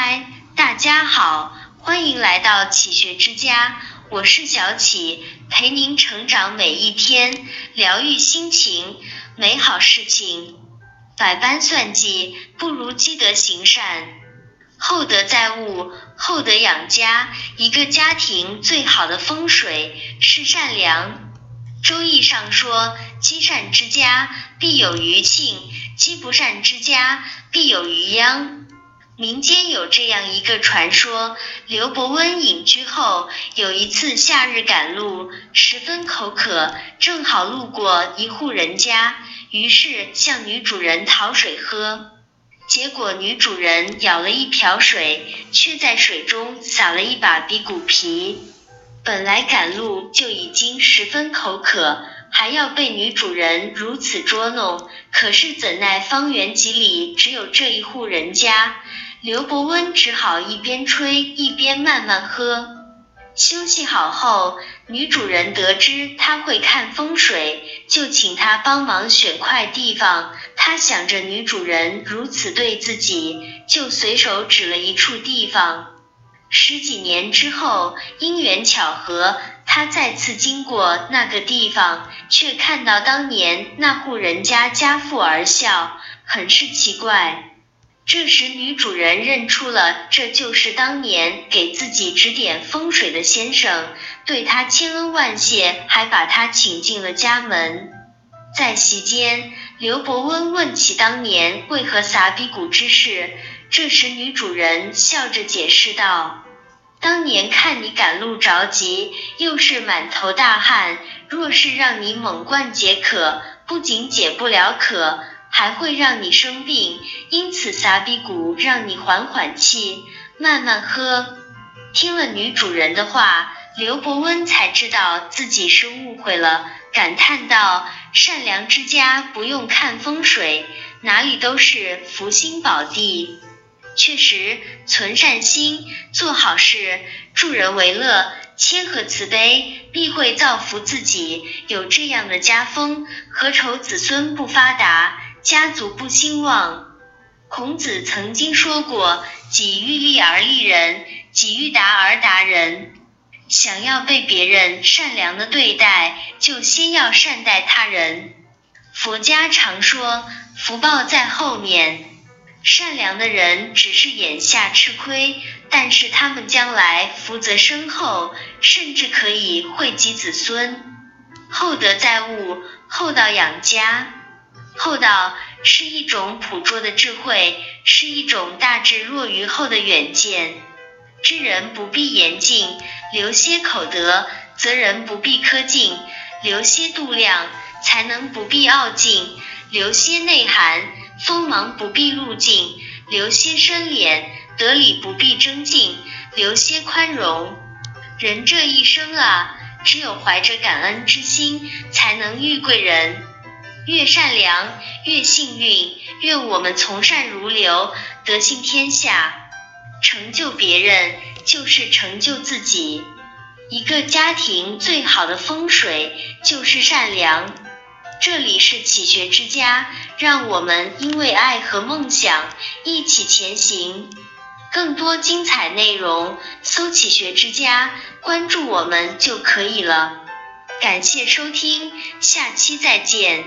嗨，大家好，欢迎来到启学之家，我是小启，陪您成长每一天，疗愈心情，美好事情。百般算计，不如积德行善。厚德载物，厚德养家。一个家庭最好的风水是善良。周易上说，积善之家必有余庆，积不善之家必有余殃。民间有这样一个传说：刘伯温隐居后，有一次夏日赶路，十分口渴，正好路过一户人家，于是向女主人讨水喝。结果女主人舀了一瓢水，却在水中撒了一把比谷皮。本来赶路就已经十分口渴，还要被女主人如此捉弄，可是怎奈方圆几里只有这一户人家。刘伯温只好一边吹一边慢慢喝。休息好后，女主人得知他会看风水，就请他帮忙选块地方。他想着女主人如此对自己，就随手指了一处地方。十几年之后，因缘巧合，他再次经过那个地方，却看到当年那户人家家富而笑，很是奇怪。这时，女主人认出了这就是当年给自己指点风水的先生，对他千恩万谢，还把他请进了家门。在席间，刘伯温问起当年为何撒鼻骨之事，这时女主人笑着解释道：“当年看你赶路着急，又是满头大汗，若是让你猛灌解渴，不仅解不了渴。”还会让你生病，因此撒比谷让你缓缓气，慢慢喝。听了女主人的话，刘伯温才知道自己是误会了，感叹道：“善良之家不用看风水，哪里都是福星宝地。确实，存善心，做好事，助人为乐，谦和慈悲，必会造福自己。有这样的家风，何愁子孙不发达？”家族不兴旺。孔子曾经说过：“己欲立而立人，己欲达而达人。”想要被别人善良的对待，就先要善待他人。佛家常说：“福报在后面。”善良的人只是眼下吃亏，但是他们将来福泽深厚，甚至可以惠及子孙。厚德载物，厚道养家。厚道是一种朴拙的智慧，是一种大智若愚后的远见。知人不必言尽，留些口德；责人不必苛尽，留些度量；才能不必傲尽，留些内涵；锋芒不必露尽，留些深敛；得理不必争竞，留些宽容。人这一生啊，只有怀着感恩之心，才能遇贵人。越善良越幸运，愿我们从善如流，德行天下。成就别人就是成就自己。一个家庭最好的风水就是善良。这里是启学之家，让我们因为爱和梦想一起前行。更多精彩内容，搜“启学之家”，关注我们就可以了。感谢收听，下期再见。